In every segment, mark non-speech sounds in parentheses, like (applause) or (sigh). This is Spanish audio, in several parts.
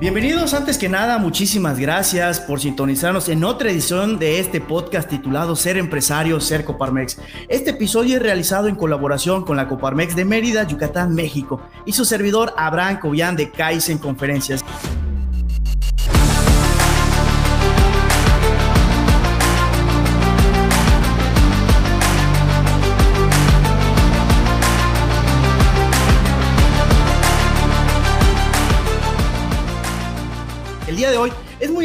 Bienvenidos antes que nada, muchísimas gracias por sintonizarnos en otra edición de este podcast titulado Ser Empresario, Ser Coparmex. Este episodio es realizado en colaboración con la Coparmex de Mérida, Yucatán, México y su servidor Abraham Cobian de Kaizen Conferencias.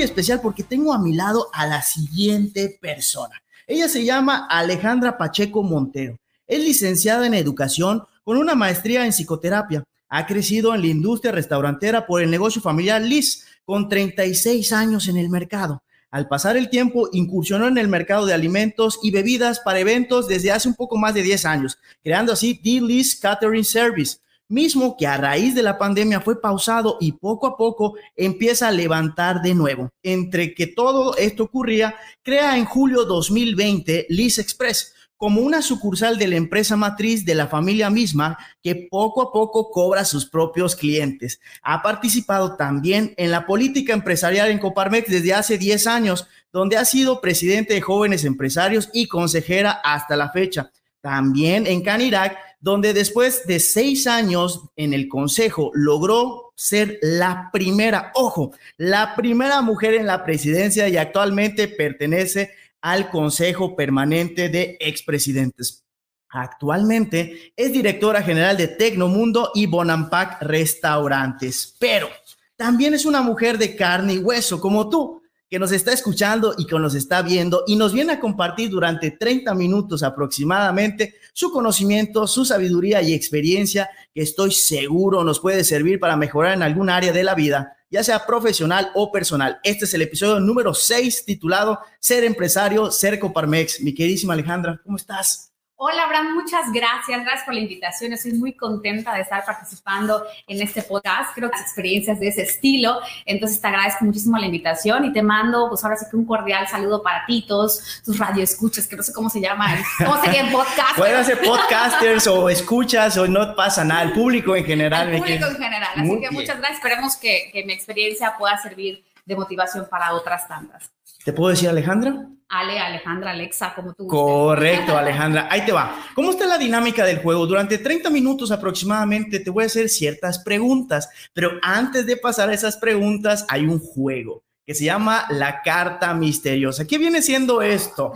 Especial porque tengo a mi lado a la siguiente persona. Ella se llama Alejandra Pacheco Montero. Es licenciada en educación con una maestría en psicoterapia. Ha crecido en la industria restaurantera por el negocio familiar Liz, con 36 años en el mercado. Al pasar el tiempo, incursionó en el mercado de alimentos y bebidas para eventos desde hace un poco más de 10 años, creando así Liz Catering Service, mismo que a raíz de la pandemia fue pausado y poco a poco empieza a levantar de nuevo. Entre que todo esto ocurría, crea en julio 2020 Liz Express como una sucursal de la empresa matriz de la familia misma que poco a poco cobra sus propios clientes. Ha participado también en la política empresarial en Coparmex desde hace 10 años, donde ha sido presidente de jóvenes empresarios y consejera hasta la fecha. También en Canirac donde después de seis años en el Consejo logró ser la primera, ojo, la primera mujer en la presidencia y actualmente pertenece al Consejo Permanente de Expresidentes. Actualmente es directora general de Tecnomundo y Bonampac Restaurantes, pero también es una mujer de carne y hueso como tú, que nos está escuchando y que nos está viendo y nos viene a compartir durante 30 minutos aproximadamente su conocimiento, su sabiduría y experiencia que estoy seguro nos puede servir para mejorar en algún área de la vida, ya sea profesional o personal. Este es el episodio número 6 titulado Ser empresario, ser Coparmex. Mi queridísima Alejandra, ¿cómo estás? Hola, Abraham, muchas gracias. Gracias por la invitación. Estoy muy contenta de estar participando en este podcast. Creo que las experiencias de ese estilo. Entonces, te agradezco muchísimo la invitación y te mando, pues ahora sí que un cordial saludo para ti, todos tus radioescuchas, que no sé cómo se llama, cómo sería el podcast. Pueden ser podcasters o escuchas o no pasa nada, el público en general. El público en general. Así que muchas gracias. Esperemos que, que mi experiencia pueda servir de motivación para otras tantas. ¿Te puedo decir Alejandra? Ale, Alejandra, Alexa, como tú. Correcto, (laughs) Alejandra. Ahí te va. ¿Cómo está la dinámica del juego? Durante 30 minutos aproximadamente te voy a hacer ciertas preguntas, pero antes de pasar a esas preguntas hay un juego que se llama la carta misteriosa. ¿Qué viene siendo esto?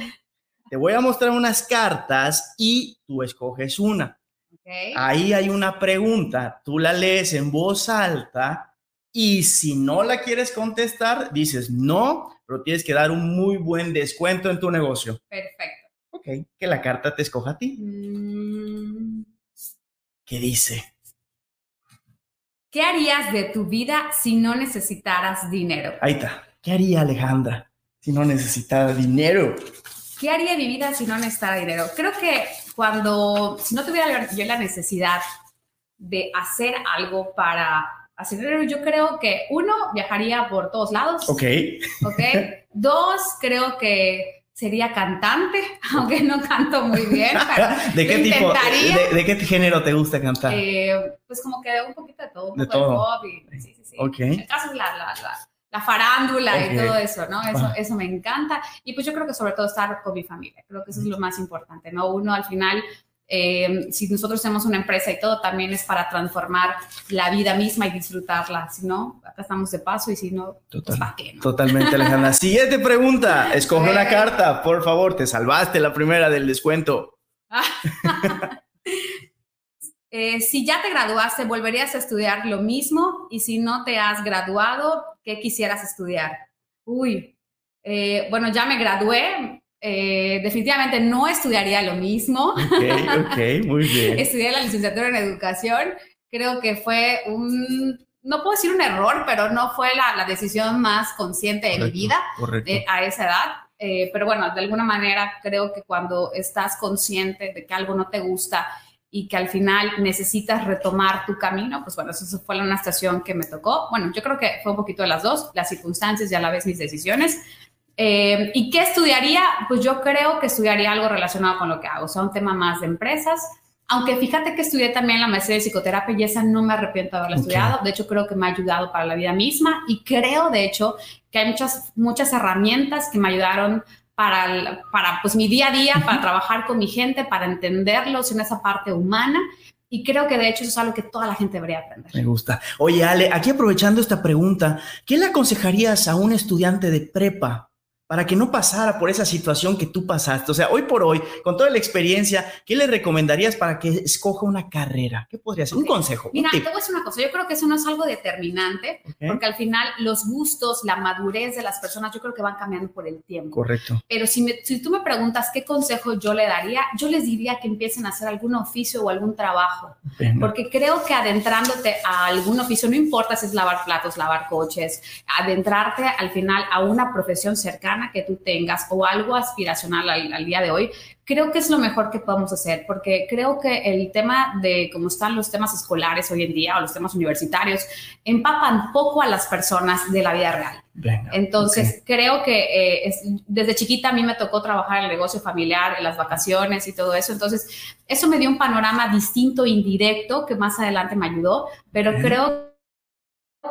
Te voy a mostrar unas cartas y tú escoges una. Ahí hay una pregunta, tú la lees en voz alta y si no la quieres contestar, dices no pero tienes que dar un muy buen descuento en tu negocio. Perfecto. Ok, que la carta te escoja a ti. Mm. ¿Qué dice? ¿Qué harías de tu vida si no necesitaras dinero? Ahí está. ¿Qué haría Alejandra si no necesitara dinero? ¿Qué haría mi vida si no necesitara dinero? Creo que cuando, si no tuviera yo la necesidad de hacer algo para Así yo creo que uno, viajaría por todos lados. Ok. Ok. Dos, creo que sería cantante, (laughs) aunque no canto muy bien. (laughs) ¿De qué tipo? De, qué género te gusta cantar? Eh, pues como que un poquito de todo, un de poco todo. de pop y, sí, sí, sí. Ok. El caso es la, la, la, farándula y todo eso, ¿no? Eso, eso me encanta. Y pues yo creo que sobre todo estar con mi familia. Creo que eso es lo más importante, ¿no? Uno al final eh, si nosotros tenemos una empresa y todo, también es para transformar la vida misma y disfrutarla. Si no, acá estamos de paso y si no, pues, ¿para qué? Totalmente, Alejandra. (laughs) Siguiente pregunta. Escoge una carta, por favor. Te salvaste la primera del descuento. (laughs) Eh, si ya te graduaste, ¿volverías a estudiar lo mismo? Y si no te has graduado, ¿qué quisieras estudiar? Uy, eh, bueno, ya me gradué, eh, definitivamente no estudiaría lo mismo. Ok, ok, muy (laughs) bien. Estudié la licenciatura en educación. Creo que fue un, no puedo decir un error, pero no fue la, la decisión más consciente de mi vida a esa edad. Eh, pero bueno, de alguna manera creo que cuando estás consciente de que algo no te gusta y que al final necesitas retomar tu camino, pues bueno, eso fue una estación que me tocó. Bueno, yo creo que fue un poquito de las dos, las circunstancias y a la vez mis decisiones Eh, ¿Y qué estudiaría? Pues yo creo que estudiaría algo relacionado con lo que hago, o sea, un tema más de empresas. Aunque fíjate que estudié también la maestría de psicoterapia y esa no me arrepiento de haberla estudiado. De hecho, creo que me ha ayudado para la vida misma y creo, de hecho, que hay muchas, muchas herramientas que me ayudaron para, para pues, mi día a día, para trabajar con mi gente, para entenderlos en esa parte humana. Y creo que de hecho eso es algo que toda la gente debería aprender. Me gusta. Oye, Ale, aquí aprovechando esta pregunta, ¿qué le aconsejarías a un estudiante de prepa para que no pasara por esa situación que tú pasaste. O sea, hoy por hoy, con toda la experiencia, ¿qué le recomendarías para que escoja una carrera? ¿Qué podría ser? Un consejo. Mira, te voy a decir una cosa. Yo creo que eso no es algo determinante, porque al final los gustos, la madurez de las personas, yo creo que van cambiando por el tiempo. Correcto. Pero si, si tú me preguntas qué consejo yo le daría, yo les diría que empiecen a hacer algún oficio o algún trabajo. Porque creo que adentrándote a algún oficio, no importa si es lavar platos, lavar coches, adentrarte al final a una profesión cercana que tú tengas o algo aspiracional al, día de hoy, creo que es lo mejor que podemos hacer, porque creo que el tema de cómo están los temas escolares hoy en día o los temas universitarios empapan poco a las personas de la vida real. Entonces, creo que eh, desde chiquita a mí me tocó trabajar en el negocio familiar, en las vacaciones y todo eso. Entonces, eso me dio un panorama distinto, indirecto, que más adelante me ayudó, pero creo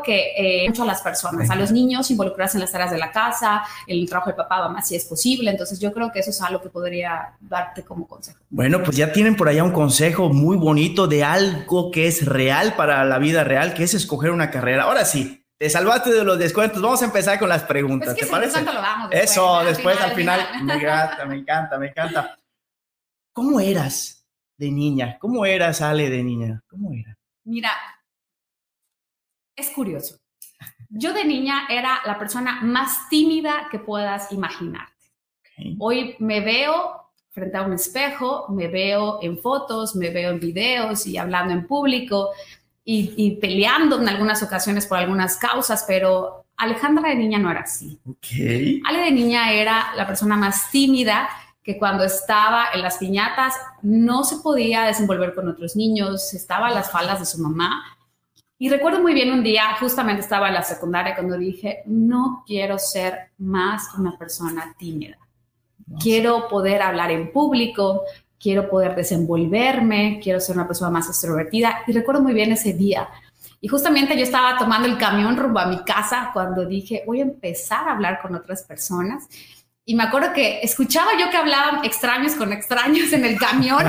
que eh, mucho a las personas, a los niños involucrarse en las tareas de la casa, el trabajo de papá, mamá, si es posible. Entonces yo creo que eso es algo que podría darte como consejo. Bueno, pues ya tienen por allá un consejo muy bonito de algo que es real para la vida real, que es escoger una carrera. Ahora sí, te salvaste de los descuentos. Vamos a empezar con las preguntas. ¿Te parece? Lo damos Eso, después al final. Me encanta, me encanta, me encanta. ¿Cómo eras de niña? ¿Cómo eras, Ale, de niña? ¿Cómo era? Mira, es curioso. Yo de niña era la persona más tímida que puedas imaginarte. Hoy me veo frente a un espejo, me veo en fotos, me veo en videos y hablando en público y, peleando en algunas ocasiones por algunas causas, pero Alejandra de niña no era así. Ale de niña era la persona más tímida que cuando estaba en las piñatas no se podía desenvolver con otros niños, estaba a las faldas de su mamá y recuerdo muy bien un día, justamente estaba en la secundaria, cuando dije, no quiero ser más una persona tímida. Quiero poder hablar en público, quiero poder desenvolverme, quiero ser una persona más extrovertida. Y recuerdo muy bien ese día. Y justamente yo estaba tomando el camión rumbo a mi casa cuando dije, voy a empezar a hablar con otras personas. Y me acuerdo que escuchaba yo que hablaban extraños con extraños en el camión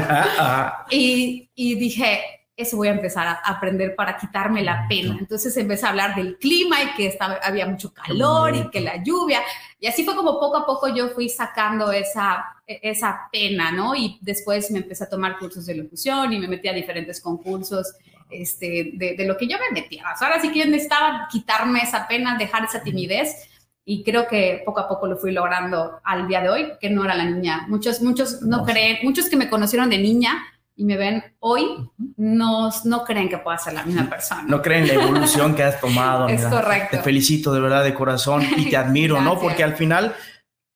(laughs) y, y dije, eso voy a empezar a aprender para quitarme la pena. Entonces empecé a hablar del clima y que estaba, había mucho calor y que la lluvia. Y así fue como poco a poco yo fui sacando esa, esa pena, ¿no? Y después me empecé a tomar cursos de locución y me metí a diferentes concursos este, de, de lo que yo me metía. ahora sí que yo necesitaba quitarme esa pena, dejar esa timidez. Y creo que poco a poco lo fui logrando al día de hoy, que no era la niña. Muchos, muchos no creen, muchos que me conocieron de niña y me ven hoy, no, no creen que pueda ser la misma persona. No creen la evolución que has tomado. (laughs) es correcto. Te felicito de verdad de corazón y te (laughs) admiro, ¿no? Porque al final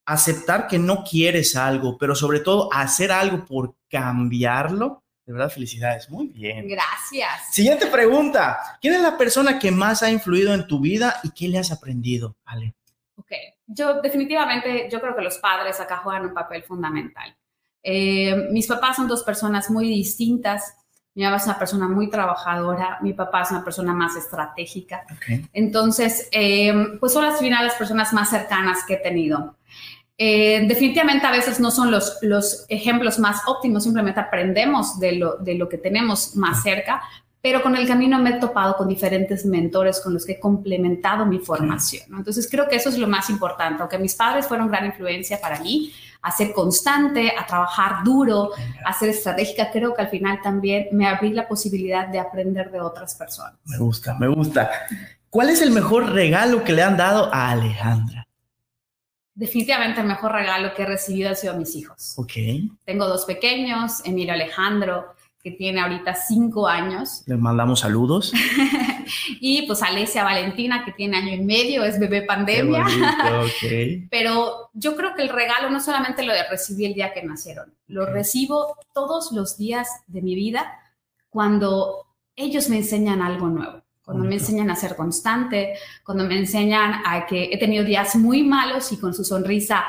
aceptar que no quieres algo, pero sobre todo hacer algo por cambiarlo, de verdad felicidades. Muy bien. Gracias. Siguiente pregunta. ¿Quién es la persona que más ha influido en tu vida y qué le has aprendido, Ale? Ok, yo definitivamente, yo creo que los padres acá juegan un papel fundamental. Eh, mis papás son dos personas muy distintas. Mi mamá es una persona muy trabajadora, mi papá es una persona más estratégica. Entonces, eh, pues son las finales personas más cercanas que he tenido. Eh, definitivamente a veces no son los, los ejemplos más óptimos, simplemente aprendemos de lo, de lo que tenemos más cerca, pero con el camino me he topado con diferentes mentores con los que he complementado mi formación. Entonces creo que eso es lo más importante, aunque mis padres fueron gran influencia para mí, a ser constante, a trabajar duro, a ser estratégica, creo que al final también me abrí la posibilidad de aprender de otras personas. Me gusta, me gusta. ¿Cuál es el mejor regalo que le han dado a Alejandra? Definitivamente el mejor regalo que he recibido ha sido a mis hijos. Ok. Tengo dos pequeños, Emilio Alejandro, que tiene ahorita cinco años. Les mandamos saludos. (laughs) y pues Alesia Valentina, que tiene año y medio, es bebé pandemia. (laughs) Pero yo creo que el regalo no solamente lo recibí el día que nacieron, lo recibo todos los días de mi vida cuando ellos me enseñan algo nuevo. cuando me enseñan a ser constante, cuando me enseñan a que he tenido días muy malos y con su sonrisa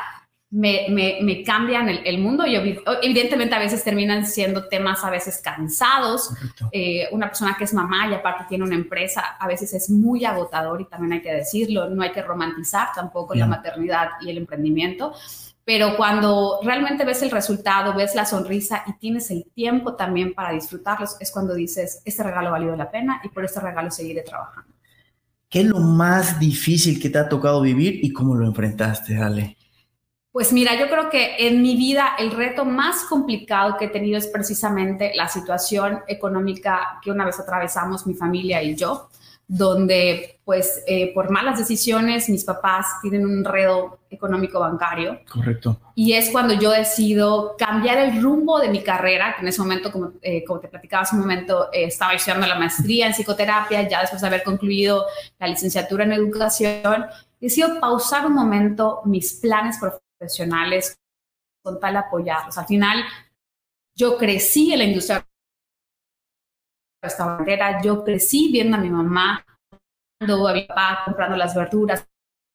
me, me, cambian el, mundo y evidentemente a veces terminan siendo temas a veces cansados. Eh, una persona que es mamá y aparte tiene una empresa a veces es muy agotador y también hay que decirlo, no hay que romantizar tampoco la maternidad y el emprendimiento. Pero cuando realmente ves el resultado, ves la sonrisa y tienes el tiempo también para disfrutarlos, es cuando dices, este regalo valió la pena y por este regalo seguiré trabajando. ¿Qué es lo más difícil que te ha tocado vivir y cómo lo enfrentaste, Ale? Pues mira, yo creo que en mi vida el reto más complicado que he tenido es precisamente la situación económica que una vez atravesamos mi familia y yo, donde pues eh, por malas decisiones mis papás tienen un enredo económico bancario. Correcto. Y es cuando yo decido cambiar el rumbo de mi carrera, que en ese momento, como, eh, como te platicaba hace un momento, eh, estaba estudiando la maestría en psicoterapia, ya después de haber concluido la licenciatura en educación, decido pausar un momento mis planes profesionales profesionales con tal apoyarlos. Al final, yo crecí en la industria restaurantera, yo crecí viendo a mi mamá, a mi papá comprando las verduras,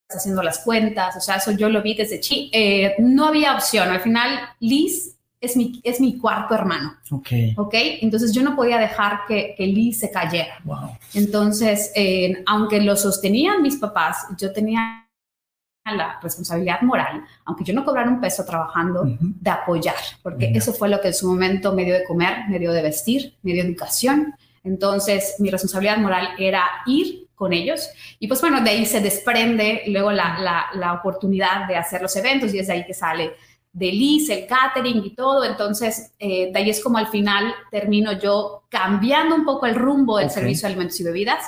haciendo las cuentas, o sea, eso yo lo vi desde chico. Eh, no había opción, al final Liz es mi, es mi cuarto hermano. Ok. Ok, entonces yo no podía dejar que, que Liz se cayera. Wow. Entonces, eh, aunque lo sostenían mis papás, yo tenía la responsabilidad moral, aunque yo no cobrara un peso trabajando, de apoyar, porque eso fue lo que en su momento me dio de comer, me dio de vestir, me dio educación. Entonces, mi responsabilidad moral era ir con ellos. Y pues bueno, de ahí se desprende luego la, la, oportunidad de hacer los eventos y es de ahí que sale de Liz, el catering y todo. Entonces, eh, de ahí es como al final termino yo cambiando un poco el rumbo del servicio de alimentos y bebidas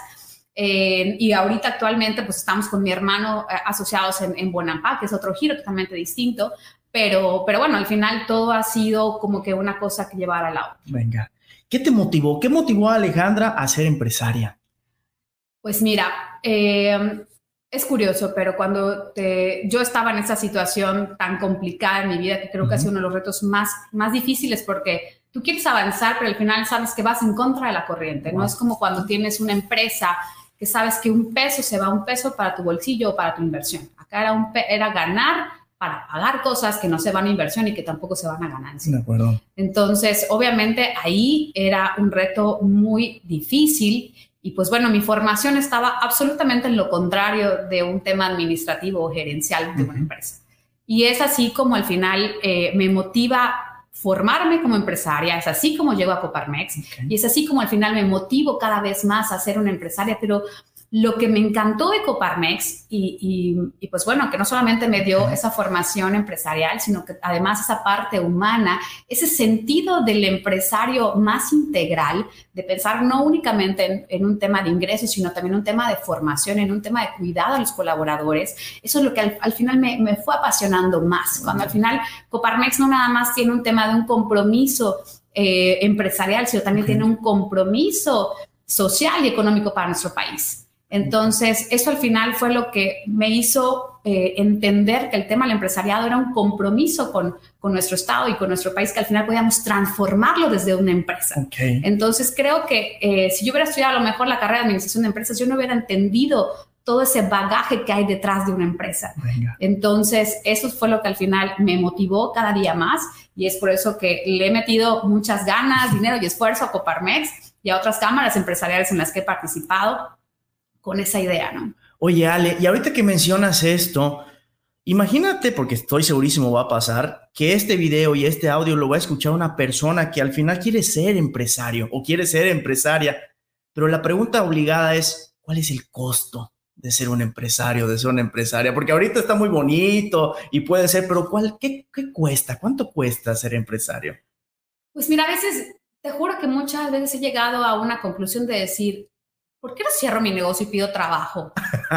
y ahorita actualmente pues estamos con mi hermano eh, asociados en, en Bonampa, que es otro giro totalmente distinto, pero, pero bueno, al final todo ha sido como que una cosa que llevar al lado. Venga, ¿qué te motivó? ¿Qué motivó a Alejandra a ser empresaria? Pues mira, em, es curioso, pero cuando yo estaba en esa situación tan complicada en mi vida, que creo que ha sido uno de los retos más, más difíciles porque tú quieres avanzar, pero al final sabes que vas en contra de la corriente. No es como cuando tienes una empresa que sabes que un peso se va un peso para tu bolsillo o para tu inversión. Acá era, un era ganar para pagar cosas que no se van a inversión y que tampoco se van a ganancia. De acuerdo. Entonces, obviamente ahí era un reto muy difícil y pues bueno, mi formación estaba absolutamente en lo contrario de un tema administrativo o gerencial de una empresa. Y es así como al final eh, me motiva formarme como empresaria, es así como llego a Coparmex y es así como al final me motivo cada vez más a ser una empresaria, pero lo que me encantó de Coparmex y, pues bueno, que no solamente me dio esa formación empresarial, sino que además esa parte humana, ese sentido del empresario más integral, de pensar no únicamente en, un tema de ingresos, sino también un tema de formación, en un tema de cuidado a los colaboradores, eso es lo que al, final me, fue apasionando más, cuando al final Coparmex no nada más tiene un tema de un compromiso eh, empresarial, sino también tiene un compromiso social y económico para nuestro país. Entonces, eso al final fue lo que me hizo eh, entender que el tema del empresariado era un compromiso con, nuestro Estado y con nuestro país, que al final podíamos transformarlo desde una empresa. Entonces, creo que eh, si yo hubiera estudiado a lo mejor la carrera de administración de empresas, yo no hubiera entendido todo ese bagaje que hay detrás de una empresa. Entonces, eso fue lo que al final me motivó cada día más y es por eso que le he metido muchas ganas, dinero y esfuerzo a Coparmex y a otras cámaras empresariales en las que he participado con esa idea, ¿no? Oye, Ale, y ahorita que mencionas esto, imagínate, porque estoy segurísimo va a pasar, que este video y este audio lo va a escuchar una persona que al final quiere ser empresario o quiere ser empresaria, pero la pregunta obligada es, ¿cuál es el costo? de ser un empresario, de ser una empresaria, porque ahorita está muy bonito y puede ser, pero ¿cuál, qué, qué cuesta? ¿Cuánto cuesta ser empresario? Pues mira, a veces, te juro que muchas veces he llegado a una conclusión de decir, ¿por qué no cierro mi negocio y pido trabajo?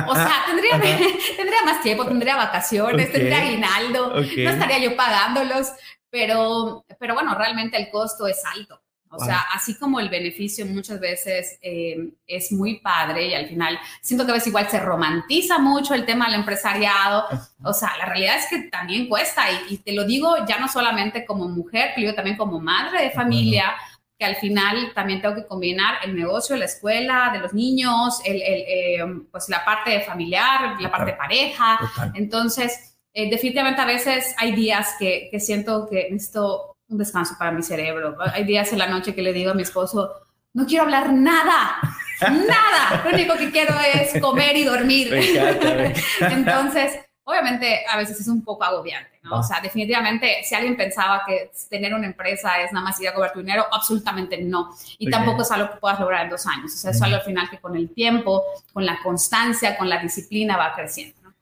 O sea, (laughs) tendría, (laughs) tendría más tiempo, tendría vacaciones, tendría aguinaldo, no estaría yo pagándolos, pero, pero bueno, realmente el costo es alto. O sea, así como el beneficio muchas veces eh, es muy padre y al final siento que a veces igual se romantiza mucho el tema del empresariado. O sea, la realidad es que también cuesta y, y te lo digo ya no solamente como mujer, pero yo también como madre de familia que al final también tengo que combinar el negocio, la escuela, de los niños, el, eh, pues la parte familiar, la parte pareja. Entonces, eh, definitivamente a veces hay días que, que siento que necesito un descanso para mi cerebro. Hay días en la noche que le digo a mi esposo, no quiero hablar nada, nada. Lo único que quiero es comer y dormir. (laughs) Entonces, obviamente a veces es un poco agobiante, ¿no? O sea, definitivamente, si alguien pensaba que tener una empresa es nada más ir a cobrar tu dinero, absolutamente no. Y tampoco es algo que puedas lograr en dos años. O sea, es algo al final que con el tiempo, con la constancia, con la disciplina va creciendo, ¿no?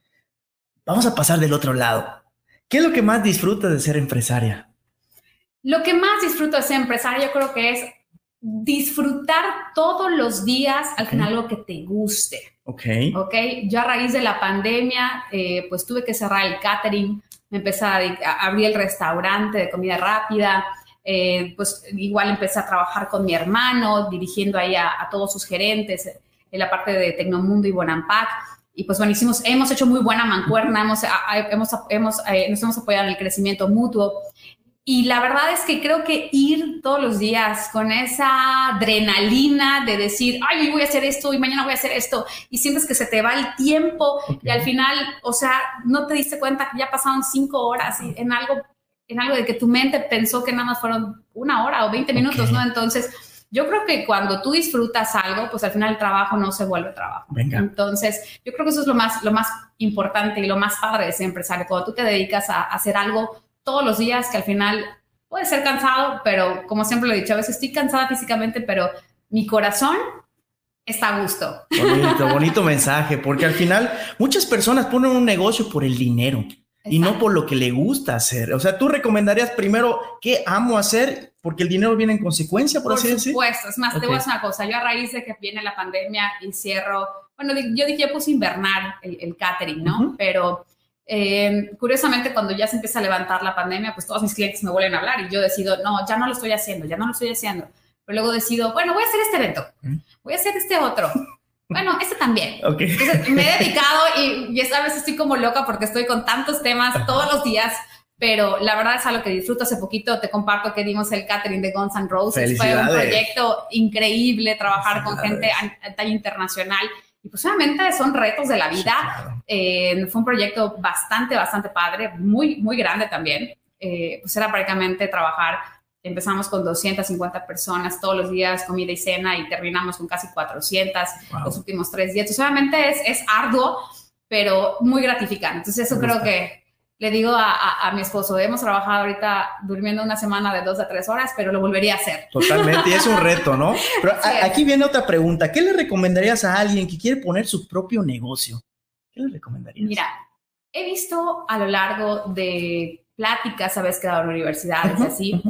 Vamos a pasar del otro lado. ¿Qué es lo que más disfrutas de ser empresaria? Lo que más disfruto de ser empresaria yo creo que es disfrutar todos los días al final algo que te guste. Ok. Ok. Yo a raíz de la pandemia, eh, pues tuve que cerrar el catering, me empecé a, abrir el restaurante de comida rápida. Eh, pues igual empecé a trabajar con mi hermano, dirigiendo ahí a, todos sus gerentes en la parte de Tecnomundo y Bonampac. Y pues bueno, hicimos, hemos hecho muy buena mancuerna, hemos, hemos, hemos eh, nos hemos apoyado en el crecimiento mutuo. Y la verdad es que creo que ir todos los días con esa adrenalina de decir, ay, hoy voy a hacer esto y mañana voy a hacer esto, y sientes que se te va el tiempo y al final, o sea, no te diste cuenta que ya pasaron cinco horas en algo, en algo de que tu mente pensó que nada más fueron una hora o 20 minutos, ¿no? Entonces, yo creo que cuando tú disfrutas algo, pues al final el trabajo no se vuelve trabajo. Venga. Entonces, yo creo que eso es lo más, lo más importante y lo más padre de ser empresario. Cuando tú te dedicas a hacer algo todos los días que al final puede ser cansado, pero como siempre lo he dicho, a veces estoy cansada físicamente, pero mi corazón está a gusto. Bonito, bonito mensaje, porque al final muchas personas ponen un negocio por el dinero y no por lo que le gusta hacer. O sea, tú recomendarías primero qué amo hacer, porque el dinero viene en consecuencia, por, así decirlo. Por supuesto, es más, te voy a decir una cosa, yo a raíz de que viene la pandemia y cierro, bueno, yo dije, puse invernar el, catering, ¿no? Pero eh, curiosamente, cuando ya se empieza a levantar la pandemia, pues todos mis clientes me vuelven a hablar y yo decido, no, ya no lo estoy haciendo, ya no lo estoy haciendo. Pero luego decido, bueno, voy a hacer este evento, voy a hacer este otro. Bueno, este también. Entonces, me he dedicado y, y esta vez estoy como loca porque estoy con tantos temas todos los días, pero la verdad es algo que disfruto. Hace poquito te comparto que dimos el catering de Guns N' Roses. Fue un proyecto increíble trabajar con gente a, a talla internacional y pues obviamente son retos de la vida. Eh, fue un proyecto bastante, bastante padre, muy, muy grande también. Eh, pues era prácticamente trabajar, empezamos con 250 personas todos los días, comida y cena, y terminamos con casi 400 los últimos tres días. Entonces, obviamente es, es arduo, pero muy gratificante. Entonces, eso creo que le digo a, mi esposo, hemos trabajado ahorita durmiendo una semana de dos a tres horas, pero lo volvería a hacer. Totalmente, y es un reto, ¿no? (laughs) Pero aquí viene otra pregunta. ¿Qué le recomendarías a alguien que quiere poner su propio negocio? ¿Qué le recomendarías? Mira, he visto a lo largo de pláticas, sabes, que dado en universidades, así,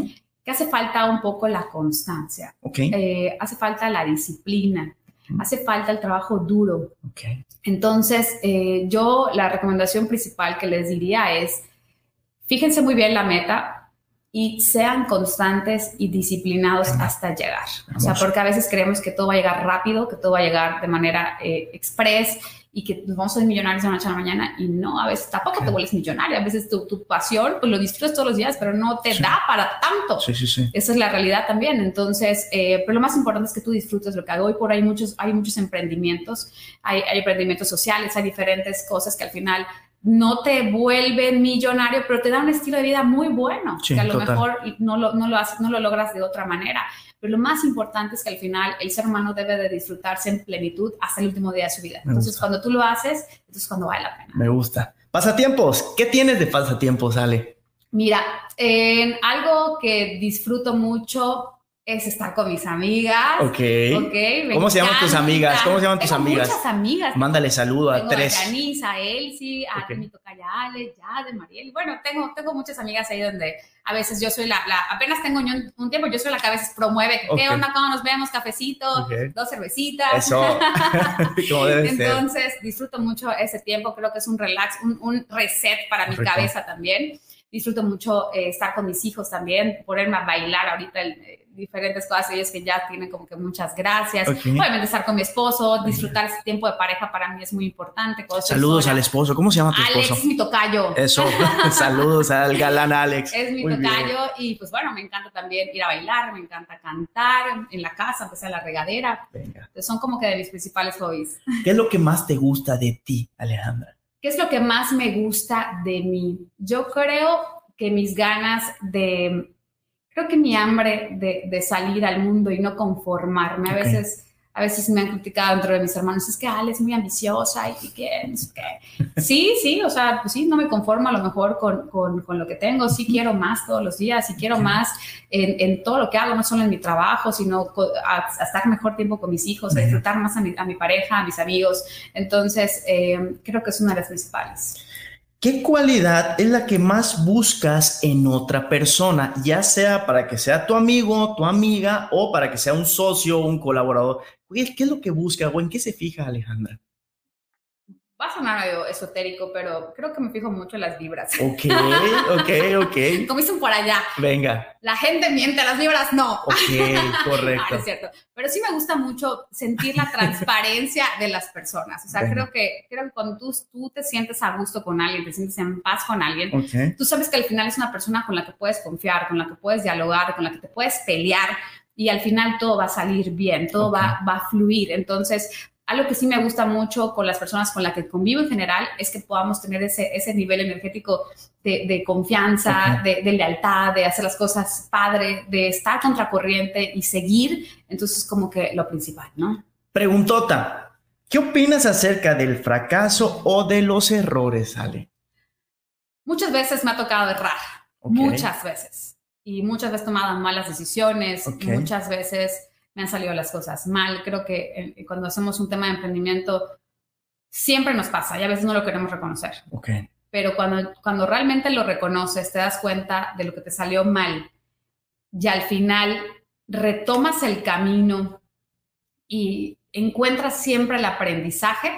que hace falta un poco la constancia. Okay. Eh, hace falta la disciplina hace falta el trabajo duro. Entonces, eh, yo la recomendación principal que les diría es, fíjense muy bien la meta y sean constantes y disciplinados hasta llegar. O sea, porque a veces creemos que todo va a llegar rápido, que todo va a llegar de manera eh, express y que vamos a ser millonarios de la noche a la mañana y no, a veces tampoco te vuelves millonario, a veces tu, tu, pasión, pues lo disfrutas todos los días, pero no te da para tanto. Sí, sí, sí. Esa es la realidad también. Entonces, eh, pero lo más importante es que tú disfrutes lo que hago. Hoy por ahí muchos, hay muchos emprendimientos, hay, hay emprendimientos sociales, hay diferentes cosas que al final no te vuelven millonario, pero te da un estilo de vida muy bueno, que a lo mejor no lo, no, lo no lo logras de otra manera. Pero lo más importante es que al final el ser humano debe de disfrutarse en plenitud hasta el último día de su vida. entonces, cuando tú lo haces, entonces cuando vale la pena. Me gusta. Pasatiempos. ¿Qué tienes de pasatiempos, Ale? Mira, en algo que disfruto mucho es estar con mis amigas. Ok. ¿Cómo se llaman tus amigas? ¿Cómo se llaman tus amigas? Muchas amigas. Mándale saludo a tres. A Janice, a Elsie, a okay. mi tocaya Ale, ya de Mariel. Bueno, tengo, tengo muchas amigas ahí donde a veces yo soy la, la apenas tengo un, un, tiempo, yo soy la que a veces promueve, ¿qué onda? ¿Cómo nos vemos? Cafecito, dos cervecitas. Eso. (laughs) debe Entonces, disfruto mucho ese tiempo, creo que es un relax, un, un reset para mi cabeza también. Disfruto mucho eh, estar con mis hijos también, ponerme a bailar ahorita el diferentes cosas, ellos que ya tienen como que muchas gracias. Obviamente estar con mi esposo, disfrutar ese tiempo de pareja para mí es muy importante. Saludos al esposo, ¿cómo se llama tu esposo? Alex mi tocayo. Eso, (laughs) saludos al galán Alex. (laughs) Es mi tocayo y pues bueno, me encanta también ir a bailar, me encanta cantar en la casa, aunque sea la regadera. Entonces son como que de mis principales hobbies. (laughs) ¿Qué es lo que más te gusta de ti, Alejandra? ¿Qué es lo que más me gusta de mí? Yo creo que mis ganas de, creo que mi hambre de, de salir al mundo y no conformarme. A veces a veces me han criticado dentro de mis hermanos, es que Ale es muy ambiciosa y que, (laughs) Sí, sí, o sea, pues sí, no me conformo a lo mejor con, con, con lo que tengo, sí quiero más todos los días, sí quiero más en, en, todo lo que hago, no solo en mi trabajo, sino a, estar mejor tiempo con mis hijos, a disfrutar más a mi, a mi, pareja, a mis amigos. Entonces, eh, creo que es una de las principales. ¿Qué cualidad es la que más buscas en otra persona, ya sea para que sea tu amigo, tu amiga o para que sea un socio un colaborador? ¿Qué es lo que busca o en qué se fija Alejandra? Va a sonar medio esotérico, pero creo que me fijo mucho en las vibras. Ok, (laughs) ok, ok. Como dicen por allá. Venga. La gente miente, las vibras no. Ok, correcto. (laughs) es cierto. Pero sí me gusta mucho sentir la transparencia de las personas. O sea, creo que, creo que cuando tú, tú, te sientes a gusto con alguien, te sientes en paz con alguien, tú sabes que al final es una persona con la que puedes confiar, con la que puedes dialogar, con la que te puedes pelear y al final todo va a salir bien, todo va, va a fluir. Entonces, algo que sí me gusta mucho con las personas con las que convivo en general es que podamos tener ese, ese nivel energético de, confianza, de, lealtad, de hacer las cosas padre, de estar contracorriente y seguir. Entonces, como que lo principal, ¿no? Preguntota, ¿qué opinas acerca del fracaso o de los errores, Ale? Muchas veces me ha tocado errar, muchas veces. Y muchas veces he tomado malas decisiones, muchas veces me han salido las cosas mal. Creo que eh, cuando hacemos un tema de emprendimiento, siempre nos pasa y a veces no lo queremos reconocer. Okay. Pero cuando, cuando realmente lo reconoces, te das cuenta de lo que te salió mal y al final retomas el camino y encuentras siempre el aprendizaje,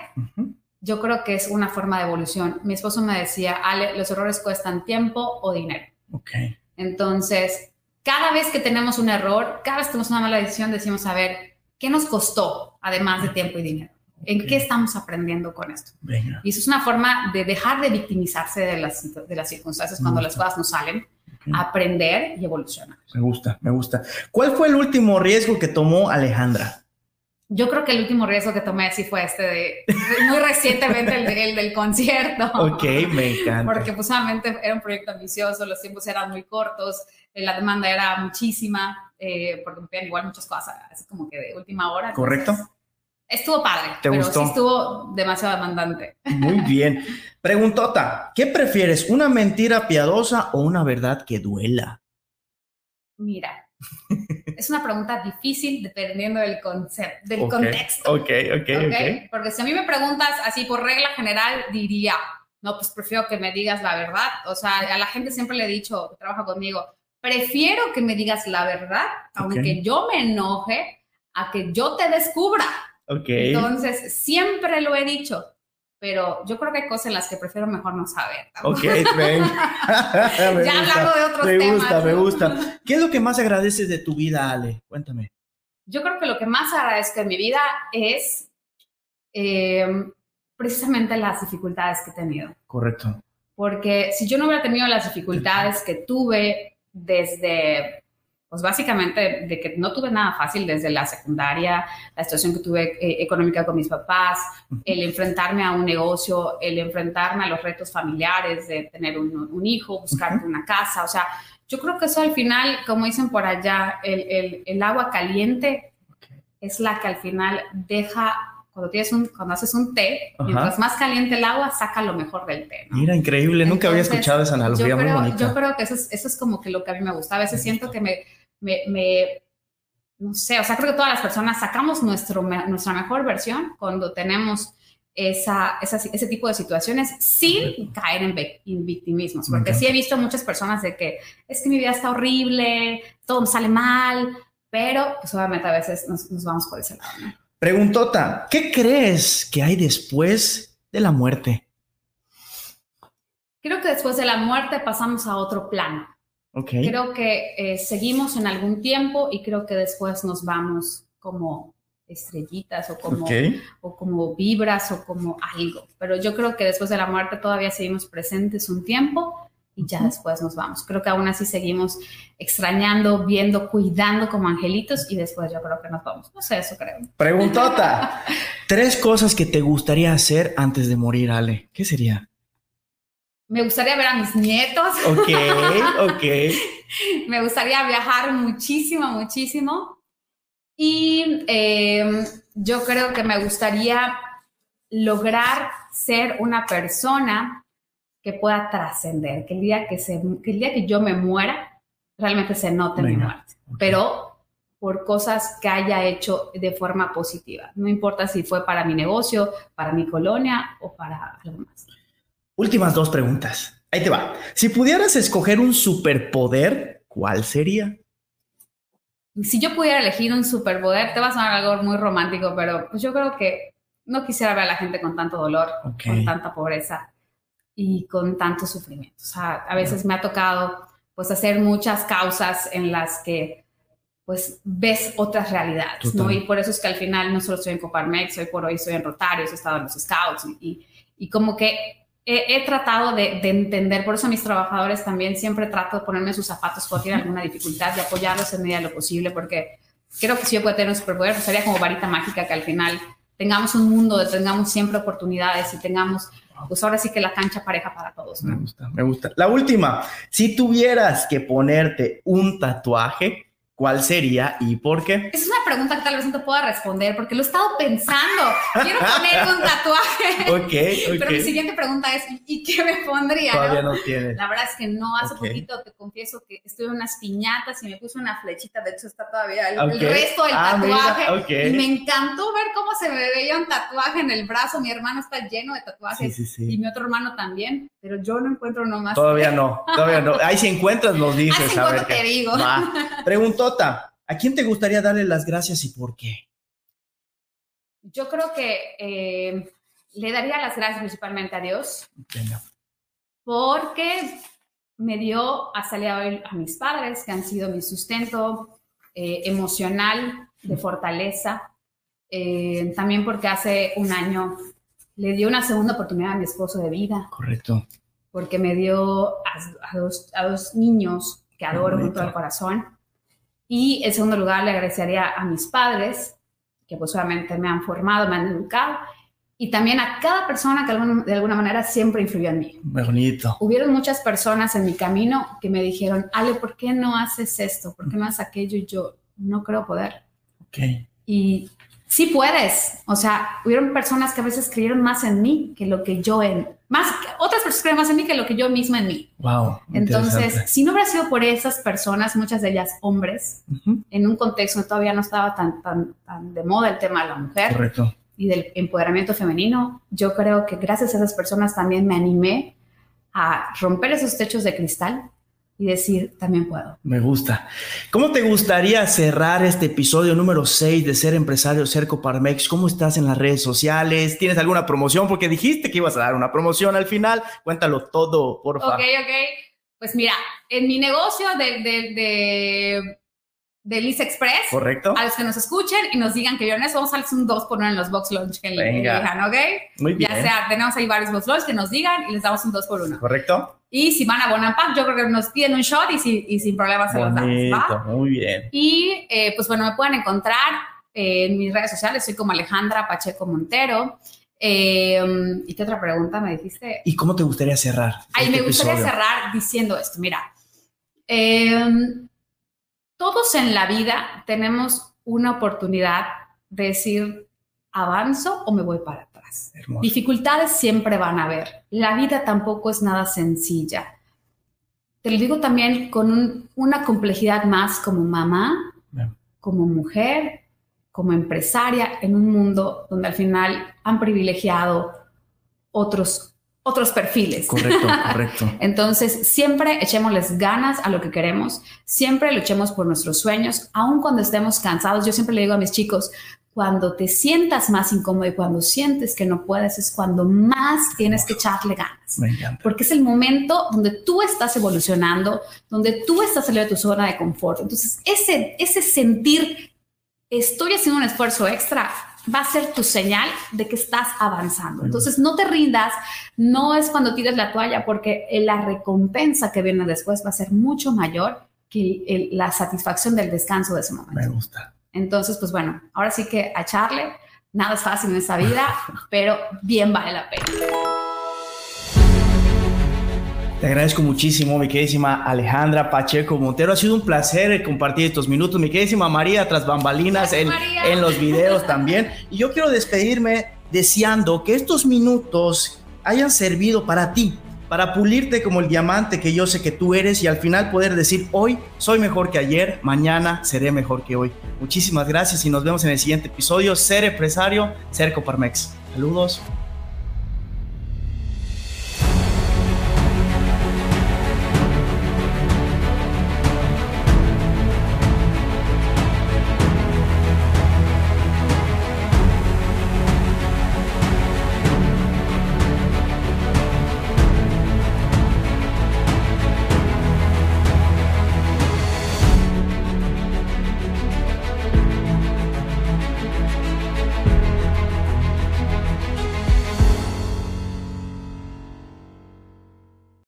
yo creo que es una forma de evolución. Mi esposo me decía, Ale, los errores cuestan tiempo o dinero. Okay. Entonces, cada vez que tenemos un error, cada vez que tenemos una mala decisión, decimos, a ver, ¿qué nos costó además de tiempo y dinero? ¿En qué estamos aprendiendo con esto? Y eso es una forma de dejar de victimizarse de las, de las circunstancias cuando las cosas no salen, aprender y evolucionar. Me gusta, me gusta. ¿Cuál fue el último riesgo que tomó Alejandra? Yo creo que el último riesgo que tomé así fue este de muy recientemente el, del concierto. (laughs) Ok, me encanta. Porque pues era un proyecto ambicioso, los tiempos eran muy cortos, eh, la demanda era muchísima, eh, porque me igual muchas cosas, así como que de última hora. Correcto. Estuvo padre, ¿Te pero sí estuvo demasiado demandante. Muy (laughs) bien. Preguntota, ¿qué prefieres, una mentira piadosa o una verdad que duela? Mira, es una pregunta difícil dependiendo del concepto, del contexto. Ok, ok, ok. Porque si a mí me preguntas así por regla general, diría, no, pues prefiero que me digas la verdad. O sea, a la gente siempre le he dicho, que trabaja conmigo, prefiero que me digas la verdad, aunque yo me enoje, a que yo te descubra. Okay. Entonces, siempre lo he dicho pero yo creo que hay cosas en las que prefiero mejor no saber. Ok, (laughs) ven. ya hablando de otros temas. Me gusta, me gusta. (laughs) ¿Qué es lo que más agradeces de tu vida, Ale? Cuéntame. Yo creo que lo que más agradezco en mi vida es em, precisamente las dificultades que he tenido. Correcto. Porque si yo no hubiera tenido las dificultades que tuve desde pues básicamente de que no tuve nada fácil desde la secundaria, la situación que tuve eh, económica con mis papás, el enfrentarme a un negocio, el enfrentarme a los retos familiares de tener un, hijo, buscar una casa, o sea, yo creo que eso al final, como dicen por allá, el, el, agua caliente es la que al final deja cuando, tienes un, cuando haces un té, mientras más caliente el agua, saca lo mejor del té. Mira, increíble, nunca había escuchado esa analogía yo creo, muy bonita. Yo creo que eso es, eso es como que lo que a mí me gusta. A veces siento que me, me, no sé, o sea, creo que todas las personas sacamos nuestro, nuestra mejor versión cuando tenemos esa, ese tipo de situaciones sin caer en, en victimismos, porque sí he visto muchas personas de que es que mi vida está horrible, todo me sale mal, pero pues obviamente a veces nos, nos vamos por ese lado. ¿no? Preguntota, ¿qué crees que hay después de la muerte? Creo que después de la muerte pasamos a otro plano Creo que eh, seguimos en algún tiempo y creo que después nos vamos como estrellitas o como, o como vibras o como algo. Pero yo creo que después de la muerte todavía seguimos presentes un tiempo y ya después nos vamos. Creo que aún así seguimos extrañando, viendo, cuidando como angelitos y después yo creo que nos vamos. No sé, eso creo. Preguntota. (laughs) Tres cosas que te gustaría hacer antes de morir, Ale. ¿Qué sería? Me gustaría ver a mis nietos. Ok, (laughs) ok. Me gustaría viajar muchísimo, muchísimo. Y em, yo creo que me gustaría lograr ser una persona que pueda trascender, que el día que, se, que el día que yo me muera, realmente se note mi muerte. Pero por cosas que haya hecho de forma positiva. No importa si fue para mi negocio, para mi colonia o para algo más. Últimas dos preguntas. Ahí te va. Si pudieras escoger un superpoder, ¿cuál sería? Si yo pudiera elegir un superpoder, te va a sonar algo muy romántico, pero pues yo creo que no quisiera ver a la gente con tanto dolor, con tanta pobreza y con tanto sufrimiento. O sea, a veces me ha tocado pues hacer muchas causas en las que pues ves otras realidades, ¿no? Y por eso es que al final no solo estoy en Coparmex, hoy por hoy estoy en Rotarios, he estado en los Scouts y, y como que he, tratado de, entender, por eso mis trabajadores también siempre trato de ponerme sus zapatos cuando tienen alguna dificultad, de apoyarlos en medida de lo posible, porque creo que si yo puedo tener un superpoder, pues sería como varita mágica que al final tengamos un mundo donde tengamos siempre oportunidades y tengamos, pues ahora sí que la cancha pareja para todos. Me gusta, me gusta. La última, si tuvieras que ponerte un tatuaje, ¿Cuál sería y por qué? Es una pregunta que tal vez no te pueda responder porque lo he estado pensando. Quiero ponerme un (laughs) tatuaje. ok, Pero mi siguiente pregunta es, ¿y qué me pondría? Todavía no, tienes. La verdad es que no. Hace poquito te confieso que estuve en unas piñatas y me puse una flechita. De hecho, está todavía el, resto del ah, tatuaje. y me encantó ver cómo se me veía un tatuaje en el brazo. Mi hermano está lleno de tatuajes y mi otro hermano también. Pero yo no encuentro nomás. Todavía no, todavía no. (laughs) Ahí si encuentras nos dices. Ahí si encuentro te digo. Preguntó ¿a quién te gustaría darle las gracias y por qué? Yo creo que eh, le daría las gracias principalmente a Dios. Porque me dio a salir a, a mis padres, que han sido mi sustento eh, emocional, de fortaleza. Eh, también porque hace un año le dio una segunda oportunidad a mi esposo de vida. Correcto. Porque me dio a, dos, a dos, niños que adoro con todo el corazón. Y en segundo lugar, le agradecería a mis padres, que pues obviamente me han formado, me han educado, y también a cada persona que de alguna manera siempre influyó en mí. Muy bonito. Hubieron muchas personas en mi camino que me dijeron, Ale, ¿por qué no haces esto? ¿Por qué no haces aquello? Y yo no creo poder. Ok. Y sí puedes. O sea, hubieron personas que a veces creyeron más en mí que lo que yo en, más, otras personas creen más en mí que lo que yo misma en mí. Wow. Entonces, si no hubiera sido por esas personas, muchas de ellas hombres, en un contexto todavía no estaba tan, tan, tan de moda el tema de la mujer. Correcto. Y del empoderamiento femenino, yo creo que gracias a esas personas también me animé a romper esos techos de cristal y decir, también puedo. Me gusta. ¿Cómo te gustaría cerrar este episodio número 6 de Ser Empresario Cerco Parmex? ¿Cómo estás en las redes sociales? ¿Tienes alguna promoción? Porque dijiste que ibas a dar una promoción al final. Cuéntalo todo, por favor. Ok, ok. Pues mira, en mi negocio de, de de Liz Express. Correcto. A los que nos escuchen y nos digan que viernes vamos a hacer un 2 por 1 en los box lunch que elijan, ¿ok? Muy bien. Ya sea, tenemos ahí varios box lunch que nos digan y les damos un 2 por 1 Correcto. Y si van a Bonampak, yo creo que nos piden un shot y, si, y sin problemas se los damos. Muy bien. Y eh, pues bueno, me pueden encontrar en mis redes sociales. Soy como Alejandra Pacheco Montero. Eh, ¿Y qué otra pregunta me dijiste? ¿Y cómo te gustaría cerrar? Ahí este me gustaría cerrar diciendo esto. Mira, eh, todos en la vida tenemos una oportunidad de decir, avanzo o me voy para atrás. Dificultades siempre van a haber. La vida tampoco es nada sencilla. Te lo digo también con una complejidad más como mamá, como mujer, como empresaria en un mundo donde al final han privilegiado otros otros perfiles. Correcto, (laughs) correcto. Entonces, siempre echémosles ganas a lo que queremos, siempre luchemos por nuestros sueños, aun cuando estemos cansados. Yo siempre le digo a mis chicos, cuando te sientas más incómodo y cuando sientes que no puedes, es cuando más tienes que echarle ganas. Porque es el momento donde tú estás evolucionando, donde tú estás saliendo de tu zona de confort. Entonces, ese, ese sentir, estoy haciendo un esfuerzo extra, va a ser tu señal de que estás avanzando. Entonces, no te rindas, no es cuando tires la toalla, porque la recompensa que viene después va a ser mucho mayor que la satisfacción del descanso de ese momento. Me gusta. Entonces, pues bueno, ahora sí que a echarle. Nada es fácil en esta vida, pero bien vale la pena. Te agradezco muchísimo, mi queridísima Alejandra Pacheco Montero. Ha sido un placer compartir estos minutos. Mi queridísima María, tras bambalinas en, en, los videos también. Y yo quiero despedirme deseando que estos minutos hayan servido para ti, para pulirte como el diamante que yo sé que tú eres y al final poder decir hoy soy mejor que ayer, mañana seré mejor que hoy. Muchísimas gracias y nos vemos en el siguiente episodio. Ser empresario, ser Coparmex. Saludos.